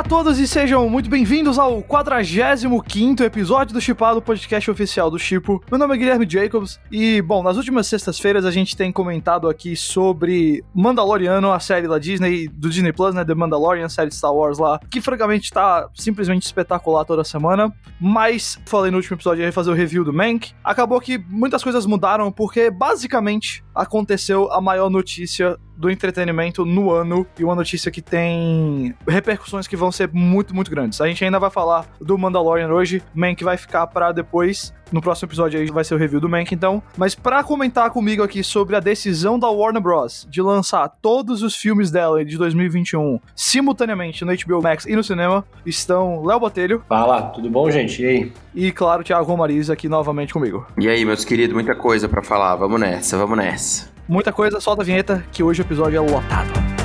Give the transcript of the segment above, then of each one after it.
Olá a todos e sejam muito bem-vindos ao 45 episódio do Chipado, podcast oficial do Chipo. Meu nome é Guilherme Jacobs e, bom, nas últimas sextas-feiras a gente tem comentado aqui sobre Mandaloriano, a série da Disney, do Disney Plus, né, The Mandalorian, série Star Wars lá, que francamente tá simplesmente espetacular toda semana. Mas, falei no último episódio, ia fazer o review do Mank. Acabou que muitas coisas mudaram porque, basicamente, aconteceu a maior notícia do entretenimento no ano e uma notícia que tem repercussões que vão ser muito, muito grandes. A gente ainda vai falar do Mandalorian hoje, Mank vai ficar para depois. No próximo episódio aí vai ser o review do Mank, então. Mas para comentar comigo aqui sobre a decisão da Warner Bros. de lançar todos os filmes dela de 2021 simultaneamente no HBO Max e no cinema, estão Léo Botelho. Fala, tudo bom, gente? E aí? E claro, Thiago Romariz aqui novamente comigo. E aí, meus queridos, muita coisa para falar. Vamos nessa, vamos nessa. Muita coisa, solta a vinheta que hoje o episódio é lotado.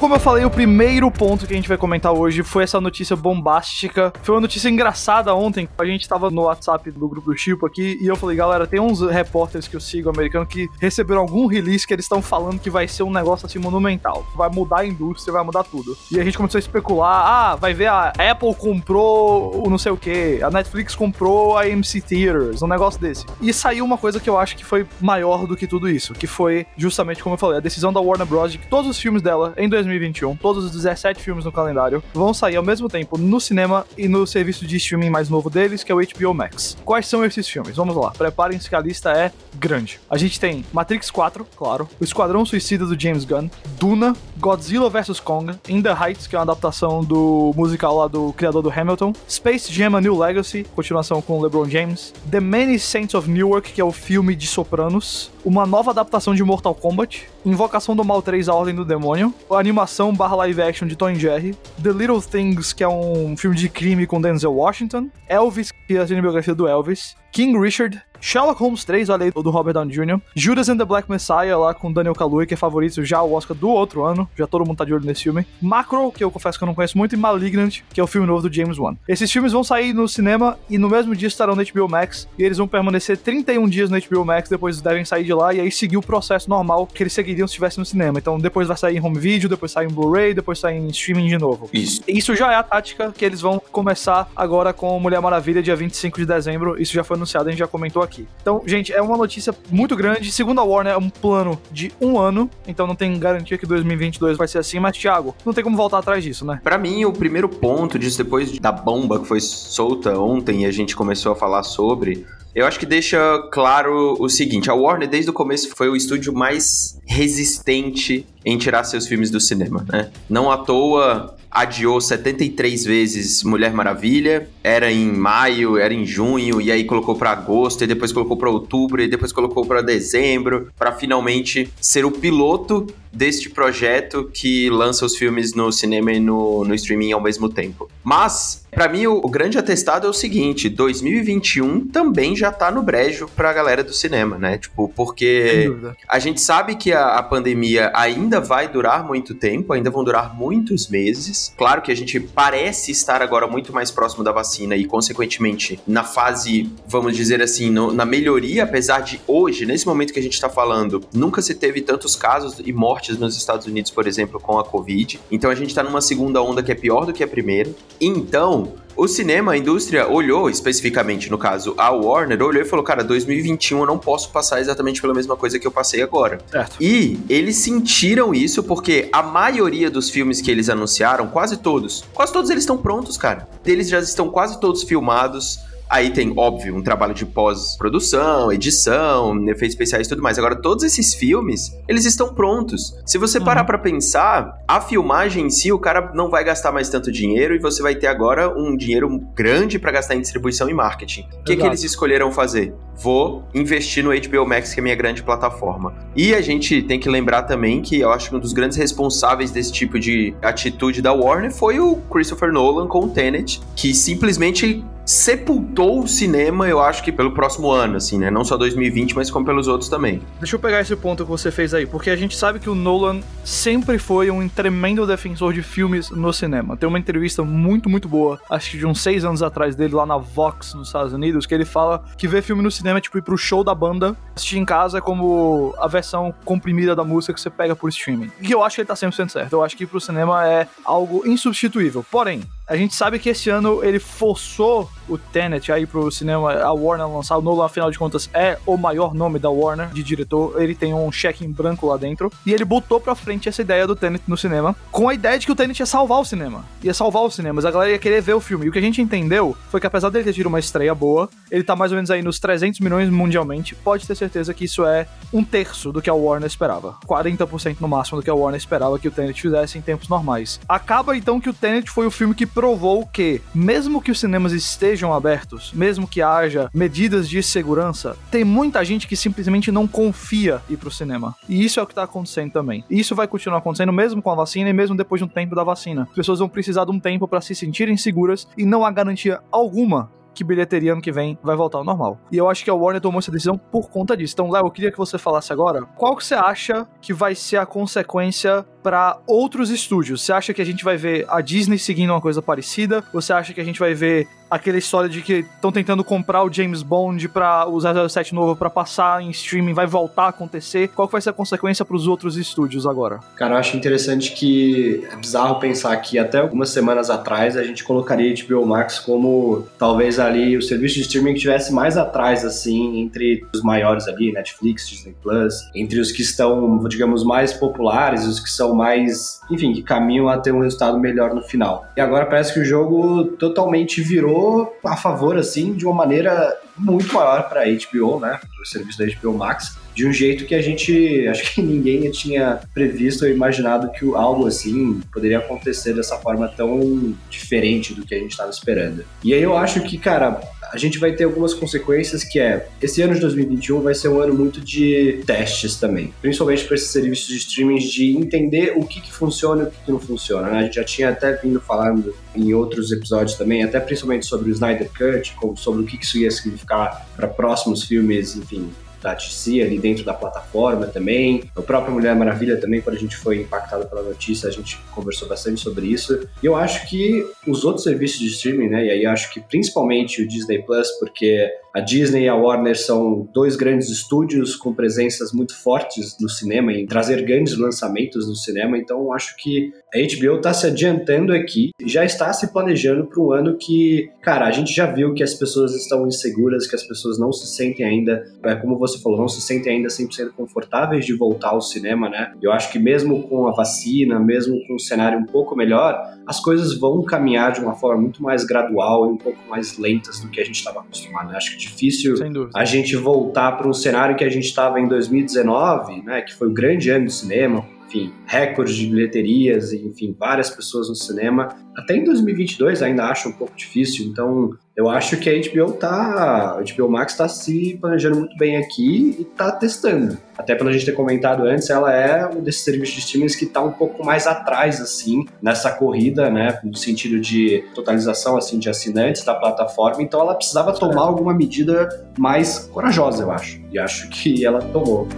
Como eu falei, o primeiro ponto que a gente vai comentar hoje foi essa notícia bombástica. Foi uma notícia engraçada ontem. A gente tava no WhatsApp do grupo do Chipo aqui e eu falei, galera, tem uns repórteres que eu sigo americano que receberam algum release que eles estão falando que vai ser um negócio assim monumental. Vai mudar a indústria, vai mudar tudo. E a gente começou a especular: ah, vai ver a Apple comprou o não sei o que, a Netflix comprou a AMC Theaters, um negócio desse. E saiu uma coisa que eu acho que foi maior do que tudo isso, que foi justamente como eu falei, a decisão da Warner Bros. de que todos os filmes dela em 2021, todos os 17 filmes no calendário, vão sair ao mesmo tempo no cinema e no serviço de streaming mais novo deles, que é o HBO Max. Quais são esses filmes? Vamos lá, preparem-se que a lista é grande. A gente tem Matrix 4, claro, O Esquadrão Suicida do James Gunn, Duna, Godzilla vs Kong, In the Heights, que é uma adaptação do musical lá do criador do Hamilton, Space Jam A New Legacy, continuação com LeBron James, The Many Saints of Newark, que é o filme de Sopranos, uma nova adaptação de Mortal Kombat, Invocação do Mal 3, A Ordem do Demônio, a animação barra live action de Tom Jerry, The Little Things, que é um filme de crime com Denzel Washington, Elvis, que é a cinebiografia do Elvis, King Richard, Sherlock Holmes 3, olha aí, do Robert Downey Jr. Judas and the Black Messiah, lá com Daniel Kaluuya, que é favorito já o Oscar do outro ano. Já todo mundo tá de olho nesse filme. Macro, que eu confesso que eu não conheço muito, e Malignant, que é o filme novo do James Wan. Esses filmes vão sair no cinema e no mesmo dia estarão no HBO Max. E eles vão permanecer 31 dias no HBO Max, depois devem sair de lá e aí seguir o processo normal que eles seguiriam se estivessem no cinema. Então depois vai sair em home video, depois sai em Blu-ray, depois sai em streaming de novo. Isso. Isso já é a tática que eles vão começar agora com Mulher Maravilha, dia 25 de dezembro. Isso já foi anunciado, a gente já comentou aqui. Então, gente, é uma notícia muito grande. Segundo a Warner, é um plano de um ano, então não tem garantia que 2022 vai ser assim. Mas, Thiago, não tem como voltar atrás disso, né? Para mim, o primeiro ponto disso, depois da bomba que foi solta ontem e a gente começou a falar sobre, eu acho que deixa claro o seguinte: a Warner, desde o começo, foi o estúdio mais resistente em tirar seus filmes do cinema, né? Não à toa adiou 73 vezes Mulher Maravilha, era em maio, era em junho, e aí colocou para agosto, e depois colocou para outubro, e depois colocou para dezembro, para finalmente ser o piloto deste projeto que lança os filmes no cinema e no, no streaming ao mesmo tempo. Mas, para mim, o, o, grande atestado é o seguinte: 2021 também já tá no brejo pra galera do cinema, né? Tipo, porque a gente sabe que a, a pandemia ainda vai durar muito tempo, ainda vão durar muitos meses. Claro que a gente parece estar agora muito mais próximo da vacina e, consequentemente, na fase, vamos dizer assim, no, na melhoria, apesar de hoje, nesse momento que a gente tá falando, nunca se teve tantos casos e mortes nos Estados Unidos, por exemplo, com a Covid. Então a gente tá numa segunda onda que é pior do que a primeira. Então, o cinema, a indústria olhou, especificamente no caso a Warner, olhou e falou: Cara, 2021 eu não posso passar exatamente pela mesma coisa que eu passei agora. Certo. E eles sentiram isso porque a maioria dos filmes que eles anunciaram, quase todos, quase todos eles estão prontos, cara. Eles já estão quase todos filmados. Aí tem, óbvio, um trabalho de pós-produção, edição, efeitos especiais e tudo mais. Agora, todos esses filmes, eles estão prontos. Se você parar uhum. pra pensar, a filmagem em si, o cara não vai gastar mais tanto dinheiro e você vai ter agora um dinheiro grande para gastar em distribuição e marketing. O que, que eles escolheram fazer? vou investir no HBO Max, que é a minha grande plataforma. E a gente tem que lembrar também que eu acho que um dos grandes responsáveis desse tipo de atitude da Warner foi o Christopher Nolan com o Tenet, que simplesmente sepultou o cinema, eu acho que pelo próximo ano, assim, né? Não só 2020, mas como pelos outros também. Deixa eu pegar esse ponto que você fez aí, porque a gente sabe que o Nolan sempre foi um tremendo defensor de filmes no cinema. Tem uma entrevista muito, muito boa, acho que de uns seis anos atrás dele, lá na Vox, nos Estados Unidos, que ele fala que ver filme no cinema é tipo ir pro show da banda, assistir em casa é como a versão comprimida da música que você pega por streaming. E eu acho que ele tá 100% certo. Eu acho que ir pro cinema é algo insubstituível. Porém, a gente sabe que esse ano ele forçou o Tenet aí pro cinema, a Warner lançar. O Nolan, afinal de contas, é o maior nome da Warner de diretor. Ele tem um cheque em branco lá dentro. E ele botou pra frente essa ideia do Tenet no cinema, com a ideia de que o Tenet ia salvar o cinema. Ia salvar os cinemas. A galera ia querer ver o filme. E o que a gente entendeu foi que, apesar dele ter tido uma estreia boa, ele tá mais ou menos aí nos 300 milhões mundialmente. Pode ter certeza que isso é um terço do que a Warner esperava. 40% no máximo do que a Warner esperava que o Tenet fizesse em tempos normais. Acaba então que o Tenet foi o filme que provou que, mesmo que os cinemas estejam abertos, mesmo que haja medidas de segurança, tem muita gente que simplesmente não confia ir pro cinema. E isso é o que tá acontecendo também. E isso vai continuar acontecendo mesmo com a vacina e mesmo depois de um tempo da vacina. As pessoas vão precisar de um tempo para se sentirem seguras e não há garantia alguma que bilheteria ano que vem vai voltar ao normal. E eu acho que a Warner tomou essa decisão por conta disso. Então, Léo, eu queria que você falasse agora qual que você acha que vai ser a consequência para outros estúdios. Você acha que a gente vai ver a Disney seguindo uma coisa parecida? Você acha que a gente vai ver aquela história de que estão tentando comprar o James Bond para o 007 novo para passar em streaming vai voltar a acontecer? Qual vai ser a consequência para os outros estúdios agora? Cara, eu acho interessante que é bizarro pensar que até algumas semanas atrás a gente colocaria HBO Max como talvez ali o serviço de streaming que estivesse mais atrás assim entre os maiores ali, Netflix, Disney Plus, entre os que estão, digamos, mais populares, os que são mais, enfim, que caminham a ter um resultado melhor no final. E agora parece que o jogo totalmente virou a favor, assim, de uma maneira muito maior para HBO, né, o serviço da HBO Max, de um jeito que a gente, acho que ninguém tinha previsto ou imaginado que algo assim poderia acontecer dessa forma tão diferente do que a gente estava esperando. E aí eu acho que, cara, a gente vai ter algumas consequências que é, esse ano de 2021 vai ser um ano muito de testes também, principalmente para esses serviços de streaming de entender o que, que funciona e o que, que não funciona. Né? A gente já tinha até vindo falando em outros episódios também, até principalmente sobre o Snyder Cut, sobre o que, que isso ia significar para próximos filmes, enfim, da DC ali dentro da plataforma também. O próprio Mulher Maravilha também, quando a gente foi impactado pela notícia, a gente conversou bastante sobre isso. E eu acho que os outros serviços de streaming, né, e aí acho que principalmente o Disney Plus, porque a Disney e a Warner são dois grandes estúdios com presenças muito fortes no cinema, em trazer grandes lançamentos no cinema, então acho que a HBO está se adiantando aqui, já está se planejando para um ano que, cara, a gente já viu que as pessoas estão inseguras, que as pessoas não se sentem ainda, é, como você falou, não se sentem ainda 100% confortáveis de voltar ao cinema, né? Eu acho que mesmo com a vacina, mesmo com um cenário um pouco melhor, as coisas vão caminhar de uma forma muito mais gradual e um pouco mais lentas do que a gente estava acostumado. Eu acho que difícil a gente voltar para um cenário que a gente estava em 2019, né, que foi o grande ano do cinema, enfim, recordes de bilheterias, enfim, várias pessoas no cinema. Até em 2022 ainda acho um pouco difícil, então eu acho que a HBO tá, a HBO Max está se planejando muito bem aqui e está testando. Até pela gente ter comentado antes, ela é um desses serviços de streaming que está um pouco mais atrás assim nessa corrida, né, no sentido de totalização assim de assinantes da plataforma. Então ela precisava tomar alguma medida mais corajosa, eu acho. E acho que ela tomou.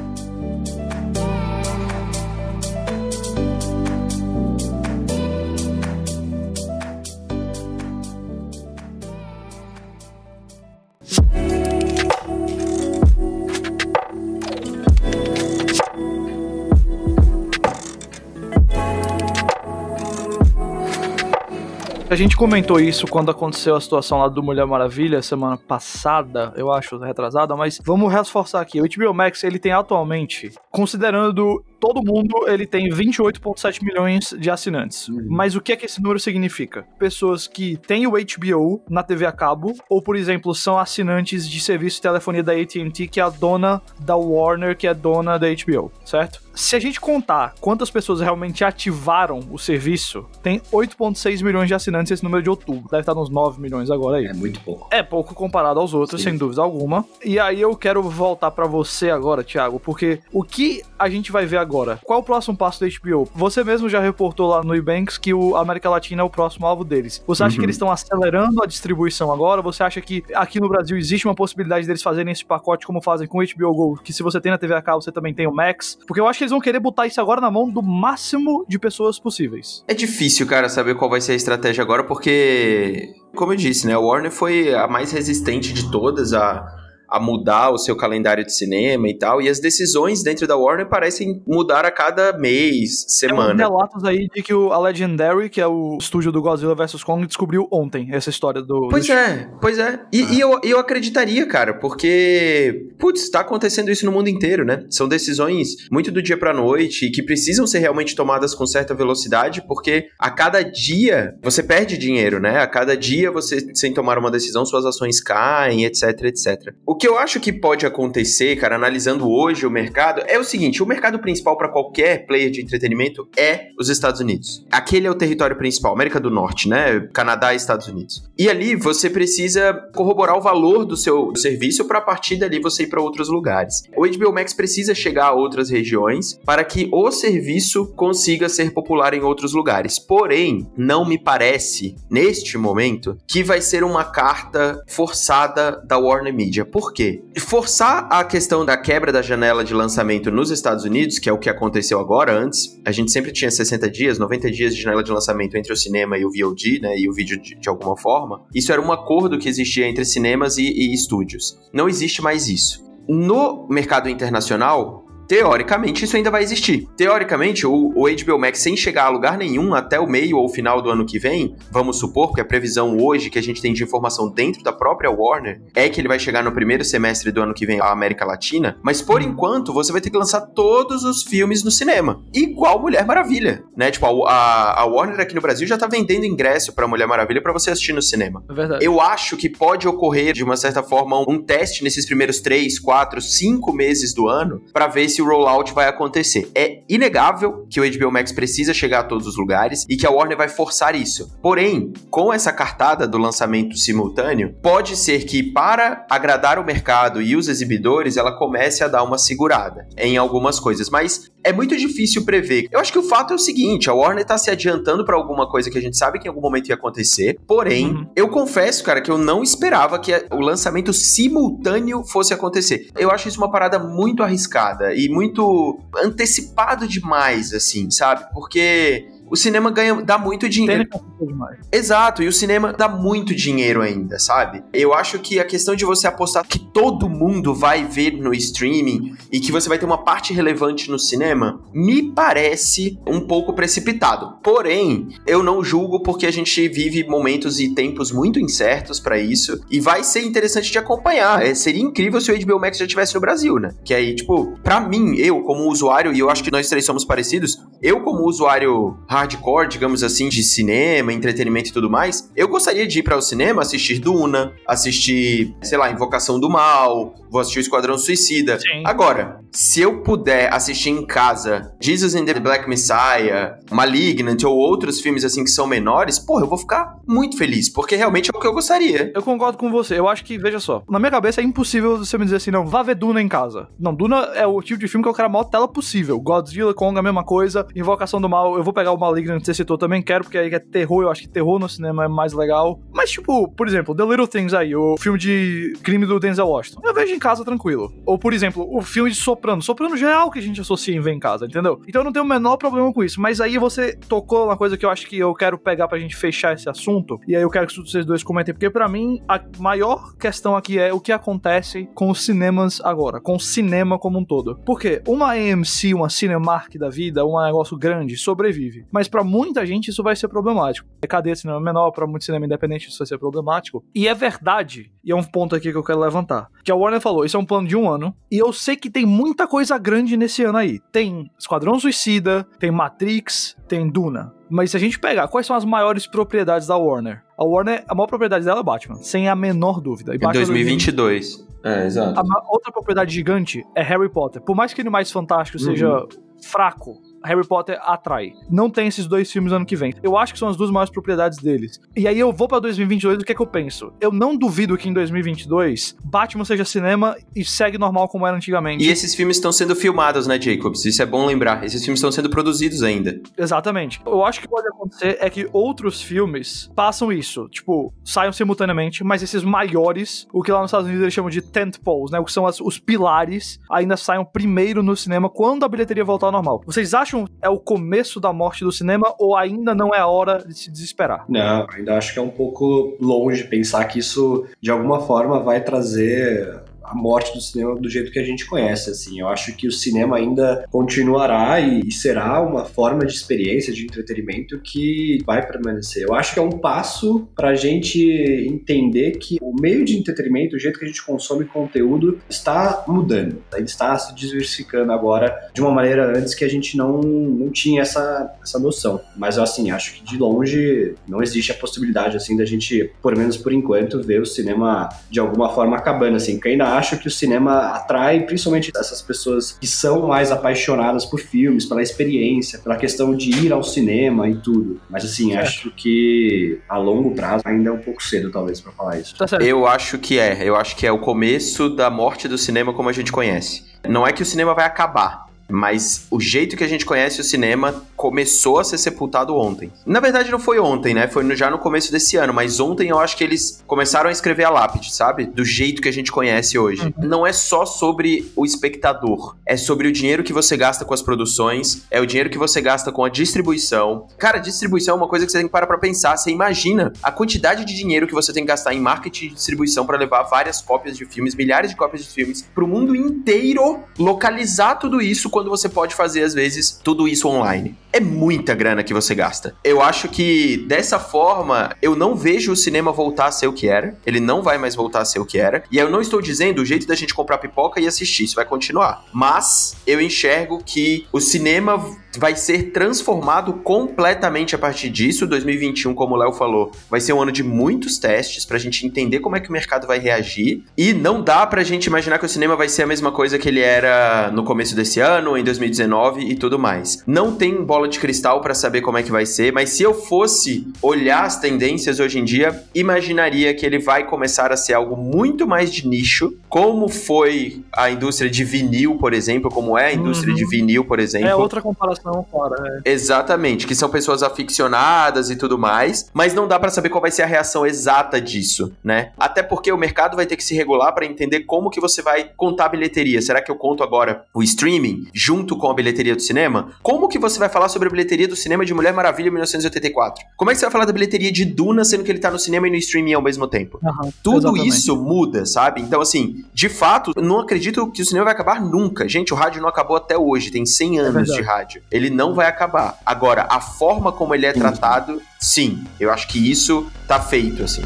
A gente comentou isso quando aconteceu a situação lá do Mulher Maravilha semana passada, eu acho, retrasada, mas vamos reforçar aqui. O HBO Max, ele tem atualmente, considerando todo mundo ele tem 28,7 milhões de assinantes. Uhum. Mas o que é que esse número significa? Pessoas que têm o HBO na TV a cabo, ou, por exemplo, são assinantes de serviço de telefonia da AT&T, que é a dona da Warner, que é dona da HBO, certo? Se a gente contar quantas pessoas realmente ativaram o serviço, tem 8,6 milhões de assinantes esse número de outubro. Deve estar nos 9 milhões agora aí. É muito pouco. É pouco comparado aos outros, Sim. sem dúvida alguma. E aí eu quero voltar pra você agora, Thiago, porque o que a gente vai ver agora? Qual o próximo passo da HBO? Você mesmo já reportou lá no Ebanks que o América Latina é o próximo alvo deles. Você acha Uhum. que eles estão acelerando a distribuição agora? Você acha que aqui no Brasil existe uma possibilidade deles fazerem esse pacote como fazem com o HBO Go, que se você tem na TV a cabo, você também tem o Max? Porque eu acho que eles vão querer botar isso agora na mão do máximo de pessoas possíveis. É difícil, cara, saber qual vai ser a estratégia agora, porque, como eu disse, né, a Warner foi a mais resistente de todas a, a mudar o seu calendário de cinema e tal, e as decisões dentro da Warner parecem mudar a cada mês, Tem uns semana. relatos aí de que o, a Legendary, que é o estúdio do Godzilla vs. Kong, descobriu ontem essa história do. Pois do é, pois é. E, e eu, eu acreditaria, cara, porque, putz, tá acontecendo isso no mundo inteiro, né? São decisões muito do dia pra noite e que precisam ser realmente tomadas com certa velocidade, porque a cada dia você perde dinheiro, né? A cada dia você, sem tomar uma decisão, suas ações caem, etc, etc. O que eu acho que pode acontecer, cara, analisando hoje o mercado, é o seguinte: o mercado principal pra qualquer player de entretenimento é os Estados Unidos. Aquele é o território principal, América do Norte, né? Canadá e Estados Unidos. E ali você precisa corroborar o valor do seu serviço para a partir dali você ir para outros lugares. O HBO Max precisa chegar a outras regiões para que o serviço consiga ser popular em outros lugares. Porém, não me parece, neste momento, que vai ser uma carta forçada da Warner Media. Por quê? Forçar a questão da quebra da janela de lançamento nos Estados Unidos, que é o que aconteceu agora antes, a gente sempre tinha 60 dias, 90 dias de janela de lançamento entre o cinema e o VOD, né, e o vídeo de, de alguma forma. Isso era um acordo que existia entre cinemas e, e estúdios. Não existe mais isso. No mercado internacional, teoricamente isso ainda vai existir. Teoricamente, o, o HBO Max sem chegar a lugar nenhum até o meio ou final do ano que vem, vamos supor, porque a previsão hoje que a gente tem de informação dentro da própria Warner é que ele vai chegar no primeiro semestre do ano que vem à América Latina, mas por enquanto você vai ter que lançar todos os filmes no cinema, igual Mulher Maravilha, né? Tipo, a, a, a Warner aqui no Brasil já tá vendendo ingresso pra Mulher Maravilha pra você assistir no cinema. É verdade. Eu acho que pode ocorrer, de uma certa forma, um teste nesses primeiros 3, 4, 5 meses do ano para ver se o rollout vai acontecer. É inegável que o HBO Max precisa chegar a todos os lugares e que a Warner vai forçar isso. Porém, com essa cartada do lançamento simultâneo, pode ser que para agradar o mercado e os exibidores, ela comece a dar uma segurada em algumas coisas, mas é muito difícil prever. Eu acho que o fato é o seguinte, a Warner tá se adiantando para alguma coisa que a gente sabe que em algum momento ia acontecer. Porém, Uhum. eu confesso, cara, que eu não esperava que o lançamento simultâneo fosse acontecer. Eu acho isso uma parada muito arriscada e muito antecipado demais, assim, sabe? Porque o cinema ganha, dá muito dinheiro. Demais. Exato, e o cinema dá muito dinheiro ainda, sabe? Eu acho que a questão de você apostar que todo mundo vai ver no streaming e que você vai ter uma parte relevante no cinema, me parece um pouco precipitado. Porém, eu não julgo porque a gente vive momentos e tempos muito incertos pra isso e vai ser interessante de acompanhar. É, seria incrível se o HBO Max já estivesse no Brasil, né? Que aí, tipo, pra mim, eu como usuário, e eu acho que nós três somos parecidos, eu como usuário hardcore, digamos assim, de cinema, entretenimento e tudo mais, eu gostaria de ir para o cinema assistir Duna, assistir, sei lá, Invocação do Mal, vou assistir o Esquadrão Suicida. Sim. Agora, se eu puder assistir em casa Jesus and the Black Messiah, Malignant ou outros filmes assim que são menores, porra, eu vou ficar muito feliz, porque realmente é o que eu gostaria. Eu concordo com você. Eu acho que, veja só, na minha cabeça é impossível você me dizer assim, não, vá ver Duna em casa. Não, Duna é o tipo de filme que eu quero a maior tela possível. Godzilla, Kong, a mesma coisa. Invocação do Mal, eu vou pegar o Malignant que você citou também, quero, porque aí é terror, eu acho que terror no cinema é mais legal. Mas, tipo, por exemplo, The Little Things aí, o filme de crime do Denzel Washington. Eu vejo em casa tranquilo. Ou, por exemplo, o filme de Soprano. Soprano já é que a gente associa em ver em casa, entendeu? Então eu não tenho o menor problema com isso. Mas aí você tocou uma coisa que eu acho que eu quero pegar pra gente fechar esse assunto. E aí eu quero que vocês dois comentem, porque pra mim a maior questão aqui é o que acontece com os cinemas agora, com o cinema como um todo. Porque uma AMC, uma Cinemark da vida, um negócio grande, sobrevive. Mas mas para muita gente isso vai ser problemático. É cadeia cinema menor, para muito cinema independente isso vai ser problemático. E é verdade, e é um ponto aqui que eu quero levantar, que a Warner falou, isso é um plano de um ano, e eu sei que tem muita coisa grande nesse ano aí. Tem Esquadrão Suicida, tem Matrix, tem Duna. Mas se a gente pegar quais são as maiores propriedades da Warner, a Warner, a maior propriedade dela é Batman, sem a menor dúvida. E em 2022. É, exato. A outra propriedade gigante é Harry Potter. Por mais que Animais Fantásticos uhum. seja fraco, Harry Potter atrai. Não tem esses dois filmes ano que vem. Eu acho que são as duas maiores propriedades deles. E aí eu vou para 2022, o que é que eu penso? Eu não duvido que em 2022 Batman seja cinema e segue normal como era antigamente. E esses filmes estão sendo filmados, né, Jacobs? Isso é bom lembrar. Esses filmes estão sendo produzidos ainda. Exatamente. Eu acho que pode acontecer é que outros filmes passam isso. Tipo, saiam simultaneamente, mas esses maiores, o que lá nos Estados Unidos eles chamam de tentpoles, né? Que são as, os pilares, ainda saiam primeiro no cinema quando a bilheteria voltar ao normal. Vocês acham acham é o começo da morte do cinema ou ainda não é a hora de se desesperar? Não, ainda acho que é um pouco longe pensar que isso de alguma forma vai trazer a morte do cinema do jeito que a gente conhece, assim. Eu acho que o cinema ainda continuará e será uma forma de experiência, de entretenimento que vai permanecer. Eu acho que é um passo para a gente entender que o meio de entretenimento, o jeito que a gente consome conteúdo, está mudando. Ele está se diversificando agora de uma maneira antes que a gente não, não tinha essa, essa noção. Mas, assim, acho que de longe não existe a possibilidade, assim, da gente, por menos por enquanto, ver o cinema de alguma forma acabando, assim. Que ainda acho que o cinema atrai principalmente essas pessoas que são mais apaixonadas por filmes, pela experiência, pela questão de ir ao cinema e tudo. Mas assim, certo. acho que a longo prazo ainda é um pouco cedo, talvez, para falar isso. Tá eu acho que é. Eu acho que é o começo da morte do cinema como a gente conhece. Não é que o cinema vai acabar, mas o jeito que a gente conhece o cinema começou a ser sepultado ontem. Na verdade, não foi ontem, né? Foi já no começo desse ano, mas ontem eu acho que eles começaram a escrever a lápide, sabe? Do jeito que a gente conhece hoje. Uhum. Não é só sobre o espectador, é sobre o dinheiro que você gasta com as produções, é o dinheiro que você gasta com a distribuição. Cara, distribuição é uma coisa que você tem que parar pra pensar. Você imagina a quantidade de dinheiro que você tem que gastar em marketing e distribuição para levar várias cópias de filmes, milhares de cópias de filmes, pro mundo inteiro, localizar tudo isso quando você pode fazer, às vezes, tudo isso online. É muita grana que você gasta. Eu acho que dessa forma, eu não vejo o cinema voltar a ser o que era. Ele não vai mais voltar a ser o que era. E eu não estou dizendo o jeito da gente comprar pipoca e assistir, isso vai continuar. Mas eu enxergo que o cinema vai ser transformado completamente a partir disso. 2021, como o Léo falou, vai ser um ano de muitos testes pra gente entender como é que o mercado vai reagir. E não dá pra gente imaginar que o cinema vai ser a mesma coisa que ele era no começo desse ano, em 2019 e tudo mais. Não tem bola de cristal para saber como é que vai ser, mas se eu fosse olhar as tendências hoje em dia, imaginaria que ele vai começar a ser algo muito mais de nicho, como foi a indústria de vinil, por exemplo, como é a indústria uhum. de vinil, por exemplo. É outra comparação fora, é. Exatamente, que são pessoas aficionadas e tudo mais, mas não dá para saber qual vai ser a reação exata disso, né? Até porque o mercado vai ter que se regular para entender como que você vai contar a bilheteria. Será que eu conto agora o streaming junto com a bilheteria do cinema? Como que você vai falar sobre a bilheteria do cinema de Mulher Maravilha 1984? Como é que você vai falar da bilheteria de Duna, sendo que ele tá no cinema e no streaming ao mesmo tempo? Uhum, Tudo exatamente. isso muda, sabe? Então, assim, de fato, não acredito que o cinema vai acabar nunca. Gente, o rádio não acabou até hoje, tem 100 anos é de rádio. Ele não vai acabar. Agora, a forma como ele é tratado, sim, eu acho que isso tá feito, assim.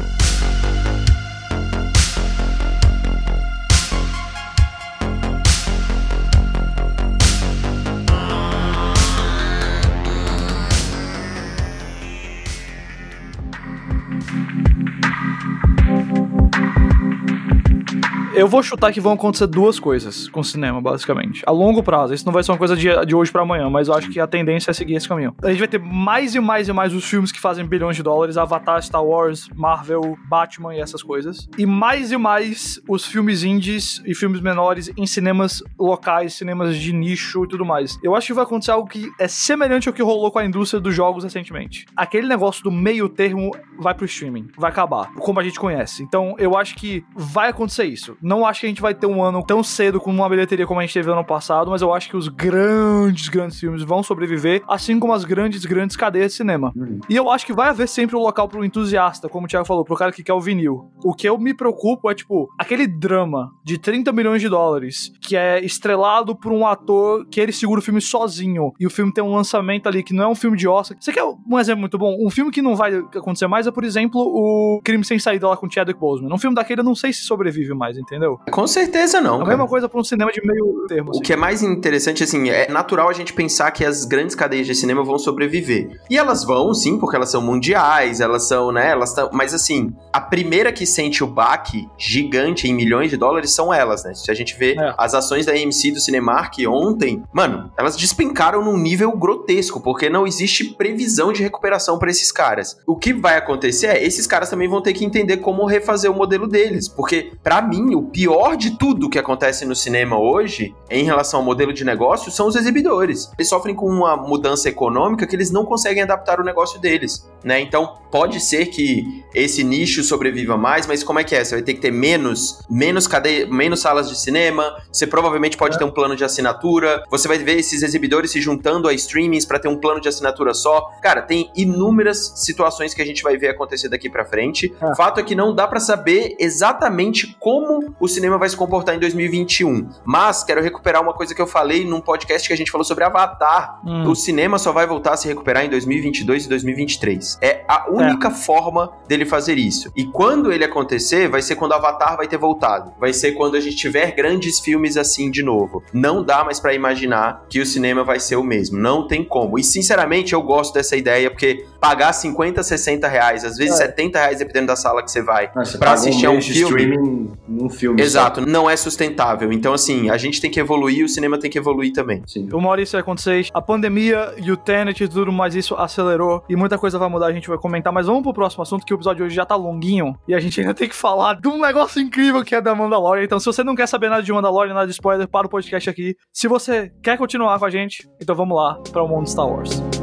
Eu vou chutar que vão acontecer duas coisas com o cinema, basicamente. A longo prazo. Isso não vai ser uma coisa de, de hoje para amanhã, mas eu acho que a tendência é seguir esse caminho. A gente vai ter mais e mais e mais os filmes que fazem bilhões de dólares: Avatar, Star Wars, Marvel, Batman e essas coisas. E mais e mais os filmes indies e filmes menores em cinemas locais, cinemas de nicho e tudo mais. Eu acho que vai acontecer algo que é semelhante ao que rolou com a indústria dos jogos recentemente. Aquele negócio do meio termo vai pro streaming, vai acabar, como a gente conhece. Então eu acho que vai acontecer isso Não acho que a gente vai ter um ano tão cedo com uma bilheteria como a gente teve ano passado, mas eu acho que os grandes, grandes filmes vão sobreviver, assim como as grandes, grandes cadeias de cinema. Uhum. E eu acho que vai haver sempre um local pro entusiasta, como o Thiago falou, pro cara que quer o vinil. O que eu me preocupo é, tipo, aquele drama de 30 milhões de dólares, que é estrelado por um ator que ele segura o filme sozinho, e o filme tem um lançamento ali que não é um filme de Oscar. Você quer um exemplo muito bom? Um filme que não vai acontecer mais é, por exemplo, o Crime Sem Saída lá com Chadwick Boseman. Um filme daquele eu não sei se sobrevive mais, entendeu? Com certeza não. A cara. mesma coisa pra um cinema de meio termo. Assim. O que é mais interessante, assim, é natural a gente pensar que as grandes cadeias de cinema vão sobreviver. E elas vão, sim, porque elas são mundiais, elas são, né, elas estão... Mas, assim, a primeira que sente o baque gigante em milhões de dólares são elas, né? Se a gente vê é. as ações da AMC do Cinemark ontem, mano, elas despencaram num nível grotesco, porque não existe previsão de recuperação para esses caras. O que vai acontecer é, esses caras também vão ter que entender como refazer o modelo deles, porque para mim o pior de tudo que acontece no cinema hoje, em relação ao modelo de negócio, são os exibidores. Eles sofrem com uma mudança econômica que eles não conseguem adaptar o negócio deles, né? Então, pode ser que esse nicho sobreviva mais, mas como é que é? Você vai ter que ter menos, menos cadeia, menos salas de cinema, você provavelmente pode é. ter um plano de assinatura, você vai ver esses exibidores se juntando a streamings para ter um plano de assinatura só. Cara, tem inúmeras situações que a gente vai ver acontecer daqui para frente. É. Fato é que não dá para saber exatamente como o cinema vai se comportar em 2021. Mas quero recuperar uma coisa que eu falei num podcast que a gente falou sobre Avatar. Hum. O cinema só vai voltar a se recuperar em 2022 e 2023. É a única é. forma dele fazer isso. E quando ele acontecer, vai ser quando Avatar vai ter voltado. Vai ser quando a gente tiver grandes filmes assim de novo. Não dá mais para imaginar que o cinema vai ser o mesmo. Não tem como. E sinceramente, eu gosto dessa ideia, porque pagar 50, 60 reais, às vezes é. 70 reais, dependendo da sala que você vai, para assistir um a um filme. Num filme. Exato, só. não é sustentável. Então, assim, a gente tem que evoluir, o cinema tem que evoluir também. Sim. O Maurício vai acontecer. A pandemia e o Tenet e tudo mais, isso acelerou e muita coisa vai mudar, a gente vai comentar. Mas vamos pro próximo assunto, que o episódio de hoje já tá longuinho e a gente ainda tem que falar de um negócio incrível que é da Mandalorian. Então, se você não quer saber nada de Mandalorian, nada de spoiler, para o podcast aqui. Se você quer continuar com a gente, então vamos lá para o mundo Star Wars.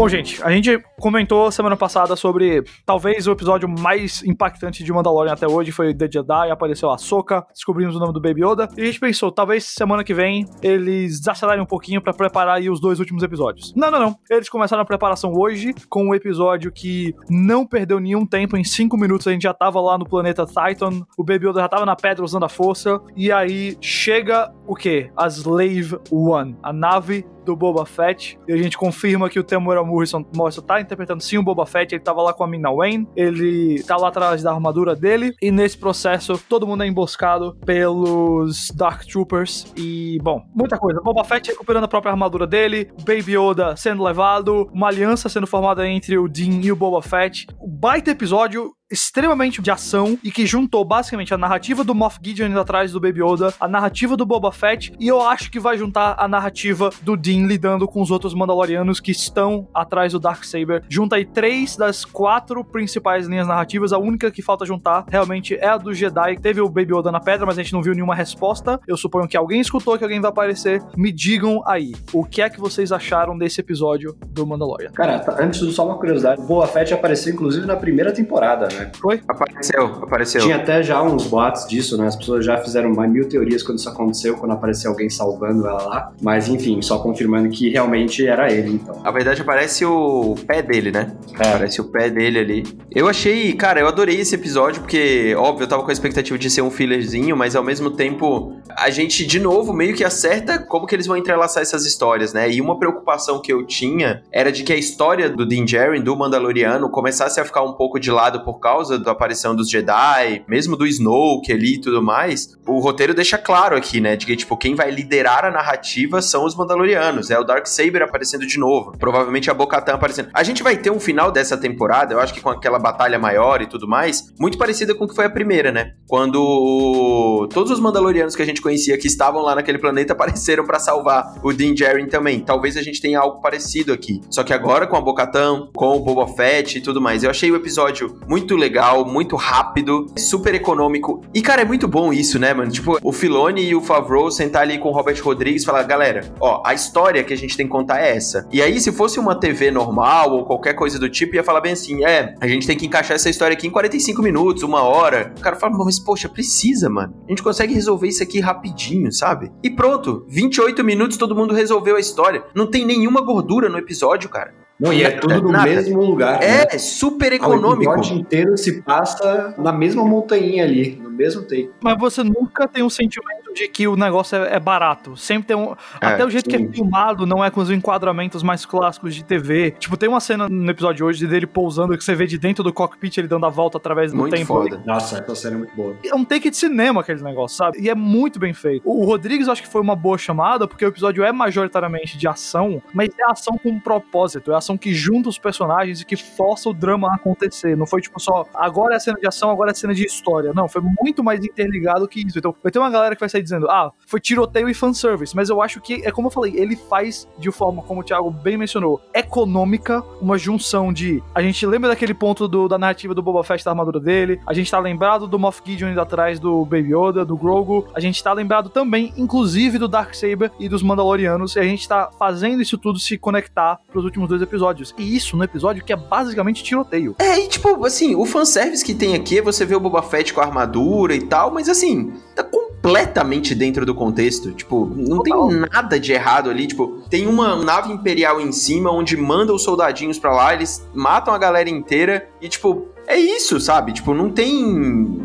Bom, gente, a gente comentou semana passada sobre talvez o episódio mais impactante de Mandalorian até hoje foi The Jedi, apareceu a Soka, descobrimos o nome do Baby Yoda, e a gente pensou, talvez semana que vem eles desacelerem um pouquinho para preparar aí os dois últimos episódios. Não, não, não. Eles começaram a preparação hoje com um episódio que não perdeu nenhum tempo, em cinco minutos a gente já tava lá no planeta Titan, o Baby Yoda já tava na pedra usando a força, e aí chega o quê? A Slave One, a nave do Boba Fett. E a gente confirma que o Temuera Morrison, Morrison tá interpretando sim o Boba Fett. Ele tava lá com a Mina Wayne. Ele tá lá atrás da armadura dele. E nesse processo, todo mundo é emboscado pelos Dark Troopers. E, bom, muita coisa. Boba Fett recuperando a própria armadura dele. Baby Yoda sendo levado. Uma aliança sendo formada entre o Dean e o Boba Fett. O baita episódio extremamente de ação e que juntou basicamente a narrativa do Moff Gideon indo atrás do Baby Yoda, a narrativa do Boba Fett e eu acho que vai juntar a narrativa do Dean lidando com os outros Mandalorianos que estão atrás do Dark Saber. Junta aí três das quatro principais linhas narrativas, a única que falta juntar realmente é a do Jedi. Teve o Baby Yoda na pedra, mas a gente não viu nenhuma resposta. Eu suponho que alguém escutou que alguém vai aparecer. Me digam aí, o que é que vocês acharam desse episódio do Mandalorian? Cara, antes só uma curiosidade, o Boba Fett apareceu inclusive na primeira temporada, né? Né? Foi? Apareceu, apareceu. Tinha até já uns boatos disso, né? As pessoas já fizeram mais mil teorias quando isso aconteceu, quando apareceu alguém salvando ela lá. Mas enfim, só confirmando que realmente era ele, então. A verdade aparece o pé dele, né? É. Aparece o pé dele ali. Eu achei, cara, eu adorei esse episódio, porque, óbvio, eu tava com a expectativa de ser um fillerzinho, mas ao mesmo tempo, a gente, de novo, meio que acerta como que eles vão entrelaçar essas histórias, né? E uma preocupação que eu tinha era de que a história do Din Djarin, do Mandaloriano, começasse a ficar um pouco de lado por causa da aparição dos Jedi, mesmo do Snoke ali e tudo mais, o roteiro deixa claro aqui, né, de que, tipo, quem vai liderar a narrativa são os Mandalorianos, é o Darksaber aparecendo de novo, provavelmente a Bo-Katan aparecendo. A gente vai ter um final dessa temporada, eu acho que com aquela batalha maior e tudo mais, muito parecida com o que foi a primeira, né, quando todos os Mandalorianos que a gente conhecia que estavam lá naquele planeta apareceram para salvar o Din Djarin também. Talvez a gente tenha algo parecido aqui, só que agora com a Bo-Katan, com o Boba Fett e tudo mais. Eu achei o episódio muito legal, muito rápido, super econômico. E, cara, é muito bom isso, né, mano? Tipo, o Filoni e o Favreau sentar ali com o Robert Rodrigues e falar, galera, ó, a história que a gente tem que contar é essa. E aí, se fosse uma TV normal ou qualquer coisa do tipo, ia falar bem assim, é, a gente tem que encaixar essa história aqui em 45 minutos, uma hora. O cara fala, mas poxa, precisa, mano. A gente consegue resolver isso aqui rapidinho, sabe? E pronto, 28 minutos todo mundo resolveu a história. Não tem nenhuma gordura no episódio, cara. Não, e é tudo no Nada. mesmo lugar. É, né? super O econômico. episódio inteiro se passa na mesma montanha ali, mesmo take. Mas você nunca tem um sentimento de que o negócio é, é barato. Sempre tem um. até o jeito que é sim. filmado não é com os enquadramentos mais clássicos de TV. Tipo, tem uma cena no episódio de hoje dele pousando que você vê de dentro do cockpit ele dando a volta através do Muito tempo. foda. Nossa, essa cena é muito boa. É um take de cinema aquele negócio, sabe? E é muito bem feito. O Rodrigues eu acho que foi uma boa chamada, porque o episódio é majoritariamente de ação, mas é ação com um propósito. É ação que junta os personagens e que força o drama a acontecer. Não foi tipo só, agora é a cena de ação, agora é a cena de história. Não, foi muito mais interligado que isso. Então, vai ter uma galera que vai sair dizendo, ah, foi tiroteio e fanservice. Mas eu acho que, é como eu falei, ele faz de forma, como o Thiago bem mencionou, econômica, uma junção de. A gente lembra daquele ponto do- da narrativa do Boba Fett da armadura dele, a gente tá lembrado do Moff Gideon indo atrás do Baby Yoda, do Grogu, a gente tá lembrado também, inclusive, do Darksaber e dos Mandalorianos, e a gente tá fazendo isso tudo se conectar pros últimos dois episódios. E isso no episódio que é basicamente tiroteio. É, e tipo, assim, o fanservice que tem aqui é você ver o Boba Fett com a armadura e tal, mas assim, tá completamente dentro do contexto. Tipo, não Total. tem nada de errado ali. Tipo, tem uma nave imperial em cima onde manda os soldadinhos pra lá, eles matam a galera inteira e, tipo, é isso, sabe? Tipo, não tem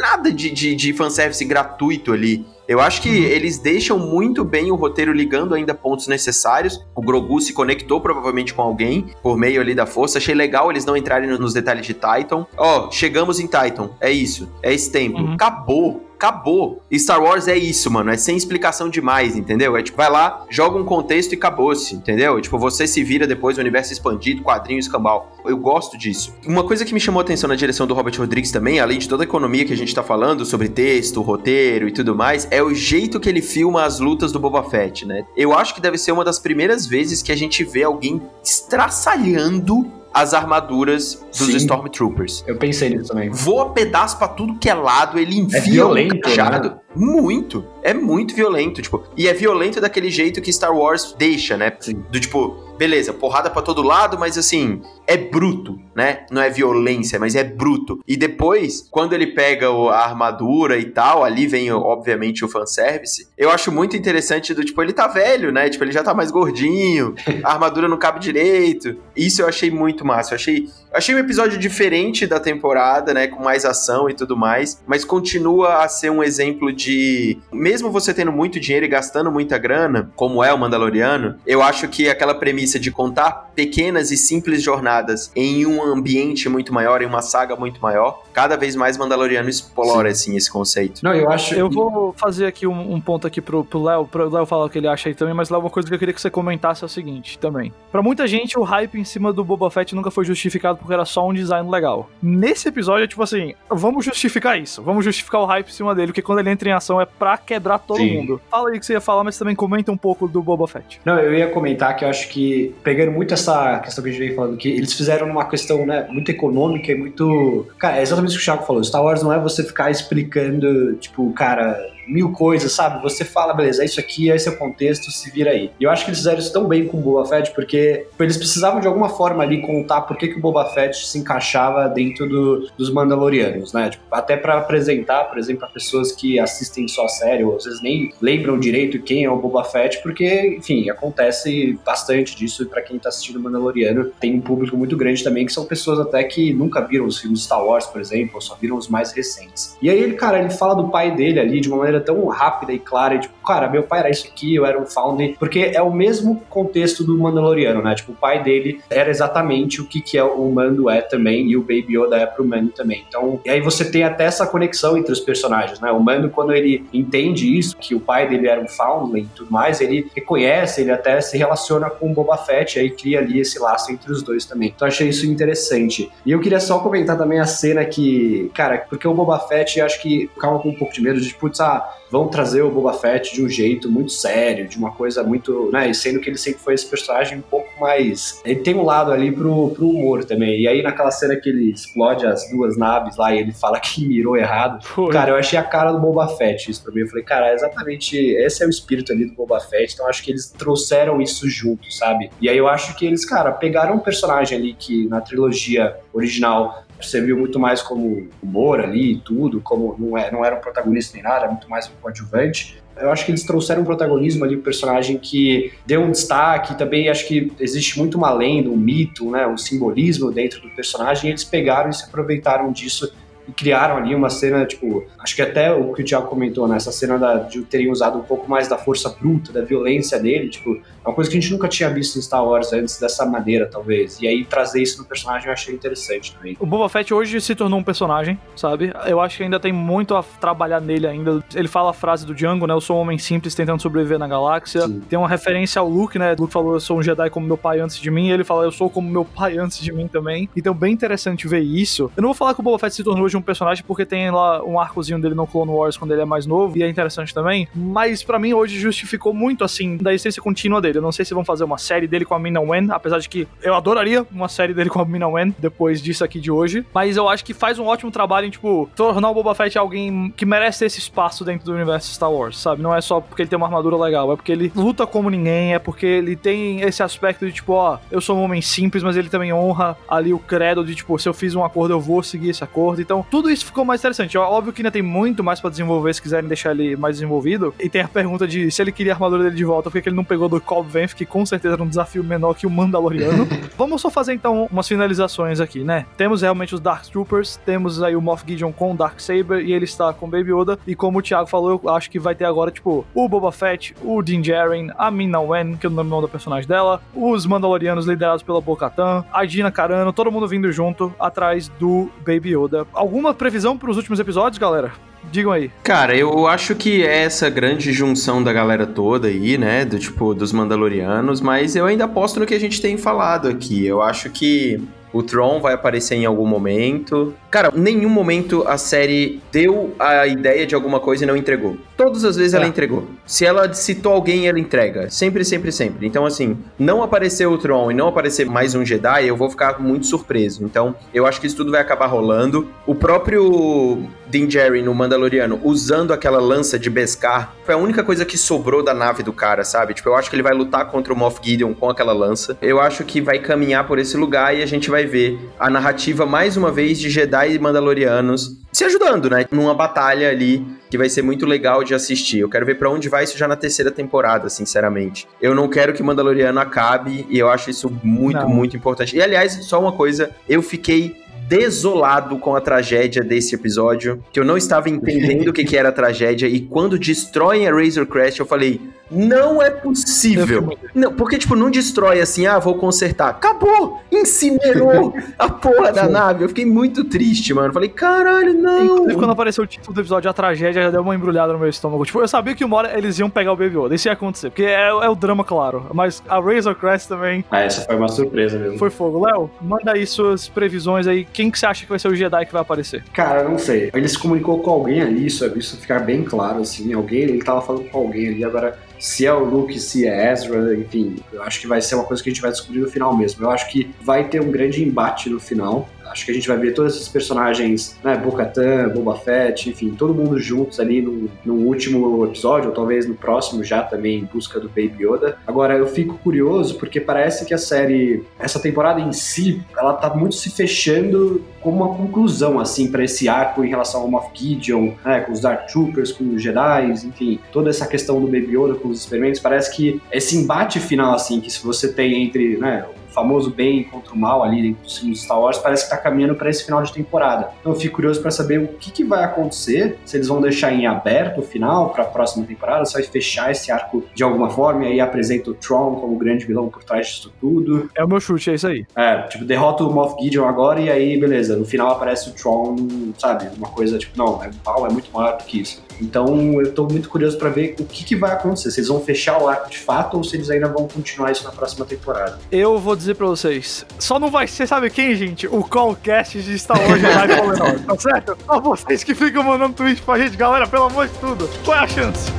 nada de, de, de fanservice gratuito ali. Eu acho que eles deixam muito bem o roteiro ligando ainda pontos necessários. O Grogu se conectou provavelmente com alguém por meio ali da força. Achei legal eles não entrarem nos detalhes de Titan. Ó, chegamos em Titan. É isso. É esse tempo. Uhum. Acabou. Acabou. Star Wars é isso, mano. É sem explicação demais, entendeu? É tipo, vai lá, joga um contexto e acabou-se, entendeu? Tipo, você se vira depois, o universo expandido, quadrinho, escambau. Eu gosto disso. Uma coisa que me chamou a atenção na direção do Robert Rodrigues também, além de toda a economia que a gente tá falando sobre texto, roteiro e tudo mais, é o jeito que ele filma as lutas do Boba Fett, né? Eu acho que deve ser uma das primeiras vezes que a gente vê alguém estraçalhando as armaduras dos Sim. Stormtroopers. Eu pensei nisso também. Voa pedaço pra tudo que é lado, ele enfia violento, um cajado. né? Muito. É muito violento, tipo. E é violento daquele jeito que Star Wars deixa, né? Sim. Do tipo, beleza, porrada pra todo lado, mas assim, é bruto, né? Não é violência, mas é bruto. E depois, quando ele pega a armadura e tal, ali vem, obviamente, o fanservice. Eu acho muito interessante do tipo, ele tá velho, né? Tipo, ele já tá mais gordinho, a armadura não cabe direito. Isso eu achei muito massa. Eu achei, achei um episódio diferente da temporada, né? Com mais ação e tudo mais, mas continua a ser um exemplo de. Mesmo você tendo muito dinheiro e gastando muita grana, como é o Mandaloriano, eu acho que aquela premissa de contar pequenas e simples jornadas em um ambiente muito maior, em uma saga muito maior, cada vez mais Mandaloriano explora assim, esse conceito. Não, eu acho. Eu vou fazer aqui um, um ponto aqui pro Léo, pro Léo falar o que ele acha aí também, mas Léo, uma coisa que eu queria que você comentasse é o seguinte também. Pra muita gente, o hype em cima do Boba Fett nunca foi justificado porque era só um design legal. Nesse episódio, é tipo assim, vamos justificar isso, vamos justificar o hype em cima dele, porque quando ele entra em ação é pra quebrar todo Sim. mundo. Fala aí o que você ia falar, mas também comenta um pouco do Boba Fett. Não, eu ia comentar que eu acho que, pegando muito essa questão que a gente veio falando, que eles fizeram uma questão né, muito econômica e muito. Cara, é exatamente isso que o Thiago falou. Star Wars não é você ficar explicando, tipo, cara, mil coisas, sabe? Você fala, beleza, é isso aqui, esse é o contexto, se vira aí. E eu acho que eles fizeram isso tão bem com o Boba Fett, porque eles precisavam de alguma forma ali contar por que, que o Boba Fett se encaixava dentro do- dos Mandalorianos, né? Tipo, até pra apresentar, por exemplo, a pessoas que assistem só a série, ou às vezes nem lembram direito quem é o Boba Fett, porque, enfim, acontece bastante disso e pra quem tá assistindo Mandaloriano, tem um público muito grande também, que são pessoas até que nunca viram os filmes Star Wars, por exemplo, ou só viram os mais recentes. E aí ele, cara, ele fala do pai dele ali de uma maneira tão rápida e clara, e tipo, cara, meu pai era isso aqui, eu era um Founding, porque é o mesmo contexto do Mandaloriano, né? Tipo, o pai dele era exatamente o que, que é o Mando é também, e o Baby Yoda é pro Mando também. Então, e aí você tem até essa conexão entre os personagens, né? O Mando, quando ele entende isso, que o pai dele era um Foundling e tudo mais, ele reconhece, ele até se relaciona com o Boba Fett, aí cria ali esse laço entre os dois também. Então, achei isso interessante. E eu queria só comentar também a cena que, cara, porque o Boba Fett, acho que ficava com um pouco de medo de, putz, ah, ah, vão trazer o Boba Fett de um jeito muito sério, de uma coisa muito, né, sendo que ele sempre foi esse personagem um pouco mais, ele tem um lado ali pro, pro humor também, e aí naquela cena que ele explode as duas naves lá e ele fala que mirou errado, Foi. cara, eu achei a cara do Boba Fett isso pra mim, eu falei, cara, é exatamente, esse é o espírito ali do Boba Fett, então acho que eles trouxeram isso junto, sabe? E aí eu acho que eles, cara, pegaram um personagem ali que na trilogia original serviu muito mais como humor ali e tudo, como não, é, não era um protagonista nem nada, muito mais um coadjuvante. Eu acho que eles trouxeram um protagonismo ali, um personagem que deu um destaque, também acho que existe muito uma lenda, um mito, né, um simbolismo dentro do personagem, e eles pegaram e se aproveitaram disso e criaram ali uma cena, tipo, acho que até o que o Thiago comentou, né? Essa cena da, de terem usado um pouco mais da força bruta, da violência dele, tipo, é uma coisa que a gente nunca tinha visto em Star Wars antes dessa maneira, talvez. E aí trazer isso no personagem eu achei interessante também. O Boba Fett hoje se tornou um personagem, sabe? Eu acho que ainda tem muito a trabalhar nele ainda. Ele fala a frase do Django, né? Eu sou um homem simples tentando sobreviver na galáxia. Sim. Tem uma referência ao Luke, né? Luke falou, eu sou um Jedi como meu pai antes de mim. Ele fala, eu sou como meu pai antes de mim também. Então, bem interessante ver isso. Eu não vou falar que o Boba Fett se tornou hoje um personagem porque tem lá um arcozinho dele no Clone Wars quando ele é mais novo. E é interessante também. Mas para mim, hoje justificou muito, assim, da essência contínua dele. Eu não sei se vão fazer uma série dele com a Mina Wen, apesar de que eu adoraria uma série dele com a Mina Wen depois disso aqui de hoje. Mas eu acho que faz um ótimo trabalho em, tipo, tornar o Boba Fett alguém que merece esse espaço dentro do universo Star Wars, sabe? Não é só porque ele tem uma armadura legal, é porque ele luta como ninguém, é porque ele tem esse aspecto de, tipo, ó, eu sou um homem simples, mas ele também honra ali o credo de, tipo, se eu fiz um acordo, eu vou seguir esse acordo. Então, tudo isso ficou mais interessante. Óbvio que ainda tem muito mais para desenvolver se quiserem deixar ele mais desenvolvido. E tem a pergunta de se ele queria a armadura dele de volta, por que ele não pegou do Cobb Vanth, que com certeza era um desafio menor que o Mandaloriano. Vamos só fazer então umas finalizações aqui, né? Temos realmente os Dark Troopers, temos aí o Moff Gideon com o Dark Saber e ele está com Baby Yoda. E como o Thiago falou, eu acho que vai ter agora, tipo, o Boba Fett, o Din Djarin, a Mina Wen, que é o nome do personagem dela, os Mandalorianos liderados pela Bo-Katan, a Gina Carano, todo mundo vindo junto atrás do Baby Yoda. Alguma previsão para os últimos episódios, galera? Digam aí. Cara, eu acho que é essa grande junção da galera toda aí, né? Do tipo, dos Mandalorianos, mas eu ainda aposto no que a gente tem falado aqui. Eu acho que o Tron vai aparecer em algum momento. Cara, em nenhum momento a série deu a ideia de alguma coisa e não entregou. Todas as vezes é. ela entregou. Se ela citou alguém, ela entrega. Sempre, sempre, sempre. Então, assim, não aparecer o Tron e não aparecer mais um Jedi, eu vou ficar muito surpreso. Então, eu acho que isso tudo vai acabar rolando. O próprio Din Djarin no Mandaloriano usando aquela lança de Beskar foi a única coisa que sobrou da nave do cara, sabe? Tipo, eu acho que ele vai lutar contra o Moff Gideon com aquela lança. Eu acho que vai caminhar por esse lugar e a gente vai ver a narrativa mais uma vez de Jedi e Mandalorianos se ajudando, né? Numa batalha ali que vai ser muito legal de assistir. Eu quero ver para onde vai isso já na terceira temporada, sinceramente. Eu não quero que Mandaloriano acabe e eu acho isso muito, não. muito importante. E aliás, só uma coisa, eu fiquei desolado com a tragédia desse episódio, que eu não estava entendendo o que, que era a tragédia, e quando destroem a Razor Crest, eu falei, não é possível. Não, porque, tipo, não destrói assim, ah, vou consertar. Acabou! Incinerou a porra da nave. Eu fiquei muito triste, mano. Falei, caralho, não. Inclusive, quando apareceu o título do episódio, a tragédia já deu uma embrulhada no meu estômago. Tipo, eu sabia que uma hora eles iam pegar o Baby Yoda. Isso ia acontecer, porque é, é o drama, claro. Mas a Razor Crest também. Ah, essa foi uma surpresa mesmo. Foi fogo. Léo, manda aí suas previsões aí. Quem que você acha que vai ser o Jedi que vai aparecer? Cara, não sei. Ele se comunicou com alguém ali, isso, isso ficar bem claro, assim. Alguém, ele tava falando com alguém ali, agora se é o Luke, se é Ezra, enfim, eu acho que vai ser uma coisa que a gente vai descobrir no final mesmo. Eu acho que vai ter um grande embate no final. Acho que a gente vai ver todos esses personagens, né, Bo-Katan, Boba Fett, enfim, todo mundo juntos ali no, no último episódio, ou talvez no próximo já também em busca do Baby Yoda. Agora, eu fico curioso porque parece que a série, essa temporada em si, ela tá muito se fechando como uma conclusão, assim, para esse arco em relação ao Moff Gideon, né, com os Dark Troopers, com os Jedi, enfim, toda essa questão do Baby Yoda com os experimentos, parece que esse embate final, assim, que se você tem entre, né, famoso bem contra o mal ali dentro dos filmes Star Wars, parece que está caminhando para esse final de temporada. Então eu fico curioso para saber o que, que, vai acontecer, se eles vão deixar em aberto o final para a próxima temporada, se vai fechar esse arco de alguma forma e aí apresenta o Tron como grande vilão por trás disso tudo. É o meu chute, é isso aí. É, tipo, derrota o Moff Gideon agora e aí, beleza, No final aparece o Tron, sabe? Uma coisa tipo, não, é, é muito maior do que isso. Então eu tô muito curioso para ver o que, que vai acontecer. Se eles vão fechar o arco de fato ou se eles ainda vão continuar isso na próxima temporada. Eu vou dizer pra vocês, só não vai ser, sabe quem, gente? O Callcast de Star Wars Jedi Fallen Order, tá certo? Só vocês que ficam mandando tweet pra gente, galera, pelo amor de tudo. Qual é a chance?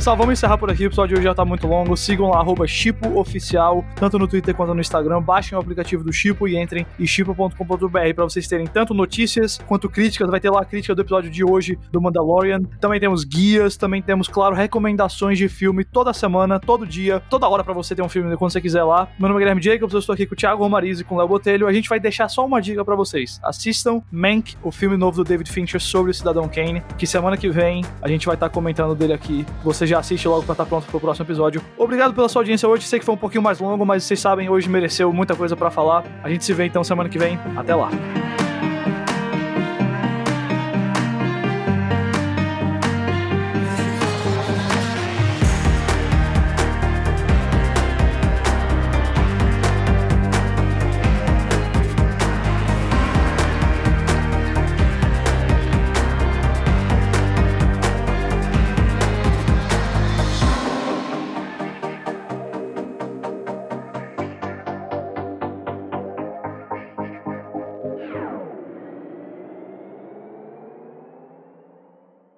Pessoal, vamos encerrar por aqui. O episódio de hoje já tá muito longo. Sigam lá, arroba Oficial, tanto no Twitter quanto no Instagram. Baixem o aplicativo do Chipo e entrem em chipo.com.br para vocês terem tanto notícias quanto críticas. Vai ter lá a crítica do episódio de hoje do Mandalorian. Também temos guias, também temos, claro, recomendações de filme toda semana, todo dia, toda hora para você ter um filme quando você quiser lá. Meu nome é Guilherme Jacobs, eu estou aqui com o Thiago Romariz e com o Léo Botelho. A gente vai deixar só uma dica para vocês. Assistam Mank, o filme novo do David Fincher sobre o Cidadão Kane, que semana que vem a gente vai estar tá comentando dele aqui. Você você já assiste logo pra estar tá pronto pro próximo episódio. Obrigado pela sua audiência hoje. Sei que foi um pouquinho mais longo, mas vocês sabem, hoje mereceu muita coisa para falar. A gente se vê então semana que vem. Até lá.